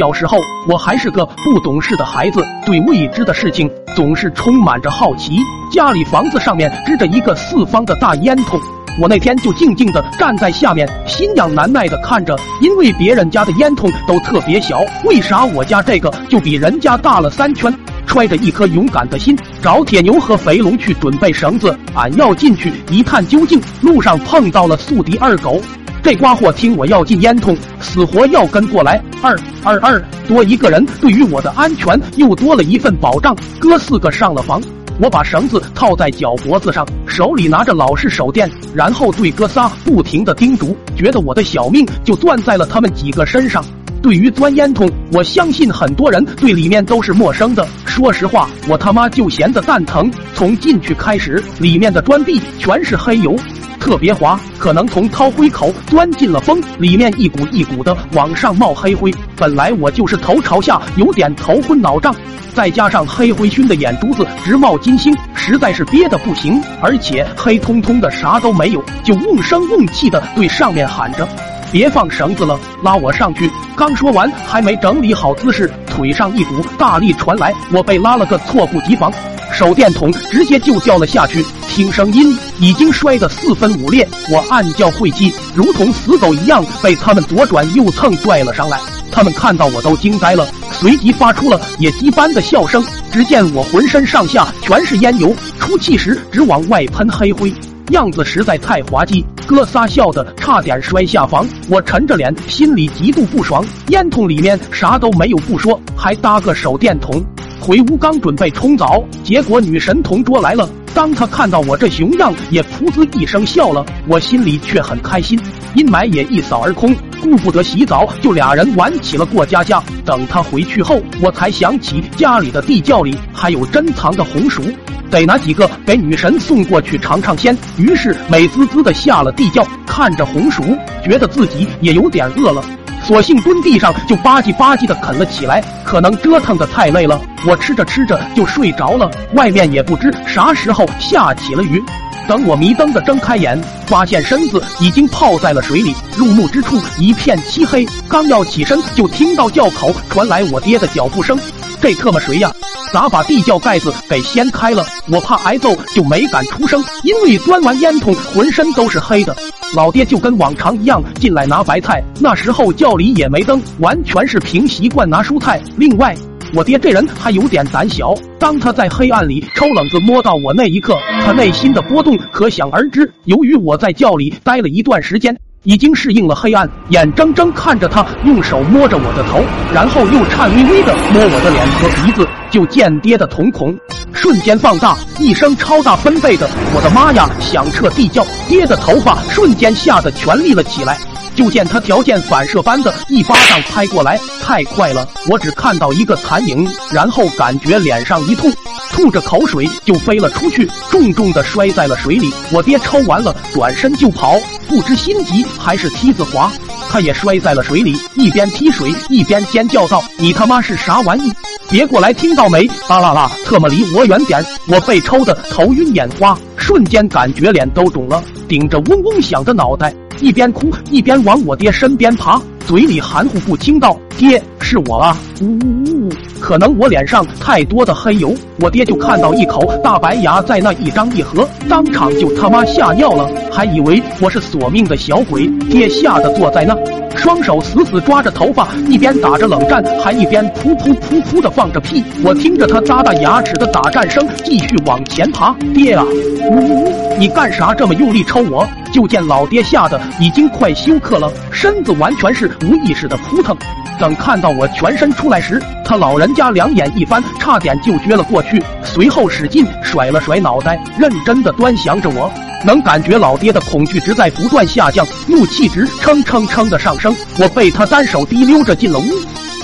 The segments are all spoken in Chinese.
小时候，我还是个不懂事的孩子，对未知的事情总是充满着好奇。家里房子上面支着一个四方的大烟筒，我那天就静静的站在下面，心痒难耐的看着，因为别人家的烟筒都特别小，为啥我家这个就比人家大了三圈？揣着一颗勇敢的心，找铁牛和肥龙去准备绳子，俺要进去一探究竟。路上碰到了宿敌二狗。这瓜货听我要进烟囱，死活要跟过来。二二二，多一个人，对于我的安全又多了一份保障。哥四个上了房，我把绳子套在脚脖子上，手里拿着老式手电，然后对哥仨不停的叮嘱，觉得我的小命就攥在了他们几个身上。对于钻烟囱，我相信很多人对里面都是陌生的。说实话，我他妈就闲得蛋疼。从进去开始，里面的砖壁全是黑油。特别滑，可能从掏灰口钻进了风，里面一股一股的往上冒黑灰。本来我就是头朝下，有点头昏脑胀，再加上黑灰熏的眼珠子直冒金星，实在是憋得不行。而且黑通通的啥都没有，就瓮声瓮气的对上面喊着：“别放绳子了，拉我上去。”刚说完，还没整理好姿势，腿上一股大力传来，我被拉了个措不及防。手电筒直接就掉了下去，听声音已经摔得四分五裂。我暗叫晦气，如同死狗一样被他们左转右蹭拽了上来。他们看到我都惊呆了，随即发出了野鸡般的笑声。只见我浑身上下全是烟油，出气时直往外喷黑灰，样子实在太滑稽。哥仨笑得差点摔下房，我沉着脸，心里极度不爽。烟筒里面啥都没有不说，还搭个手电筒。回屋刚准备冲澡，结果女神同桌来了。当他看到我这熊样，也噗呲一声笑了。我心里却很开心，阴霾也一扫而空。顾不得洗澡，就俩人玩起了过家家。等他回去后，我才想起家里的地窖里还有珍藏的红薯，得拿几个给女神送过去尝尝鲜。于是美滋滋的下了地窖，看着红薯，觉得自己也有点饿了。索性蹲地上就吧唧吧唧的啃了起来，可能折腾的太累了，我吃着吃着就睡着了。外面也不知啥时候下起了雨，等我迷瞪的睁开眼，发现身子已经泡在了水里，入目之处一片漆黑。刚要起身，就听到窖口传来我爹的脚步声。这特么谁呀？咋把地窖盖子给掀开了？我怕挨揍，就没敢出声，因为钻完烟筒，浑身都是黑的。老爹就跟往常一样进来拿白菜，那时候窖里也没灯，完全是凭习惯拿蔬菜。另外，我爹这人还有点胆小，当他在黑暗里抽冷子摸到我那一刻，他内心的波动可想而知。由于我在窖里待了一段时间，已经适应了黑暗，眼睁睁看着他用手摸着我的头，然后又颤巍巍的摸我的脸和鼻子，就见爹的瞳孔。瞬间放大，一声超大分贝的“我的妈呀”响彻地窖，爹的头发瞬间吓得全立了起来。就见他条件反射般的一巴掌拍过来，太快了，我只看到一个残影，然后感觉脸上一痛，吐着口水就飞了出去，重重的摔在了水里。我爹抽完了，转身就跑，不知心急还是梯子滑，他也摔在了水里，一边踢水一边尖叫道：“你他妈是啥玩意？别过来，听到没？啊啦啦，特么离我远点！”我被抽的头晕眼花，瞬间感觉脸都肿了，顶着嗡嗡响的脑袋。一边哭一边往我爹身边爬，嘴里含糊不清道：“爹，是我啊！”呜呜呜！可能我脸上太多的黑油，我爹就看到一口大白牙在那一张一合，当场就他妈吓尿了，还以为我是索命的小鬼。爹吓得坐在那，双手死死抓着头发，一边打着冷战，还一边噗噗噗噗的放着屁。我听着他咂哒牙齿的打战声，继续往前爬。爹啊！呜呜呜！你干啥这么用力抽我？就见老爹吓得已经快休克了，身子完全是无意识的扑腾。等看到我全身出来时，他老人家两眼一翻，差点就撅了过去，随后使劲甩了甩脑袋，认真的端详着我。能感觉老爹的恐惧值在不断下降，怒气值蹭蹭蹭的上升。我被他单手提溜着进了屋，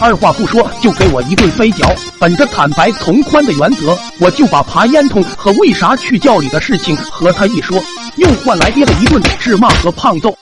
二话不说就给我一顿飞脚。本着坦白从宽的原则，我就把爬烟囱和为啥去窖里的事情和他一说。又换来爹的一顿斥骂和胖揍。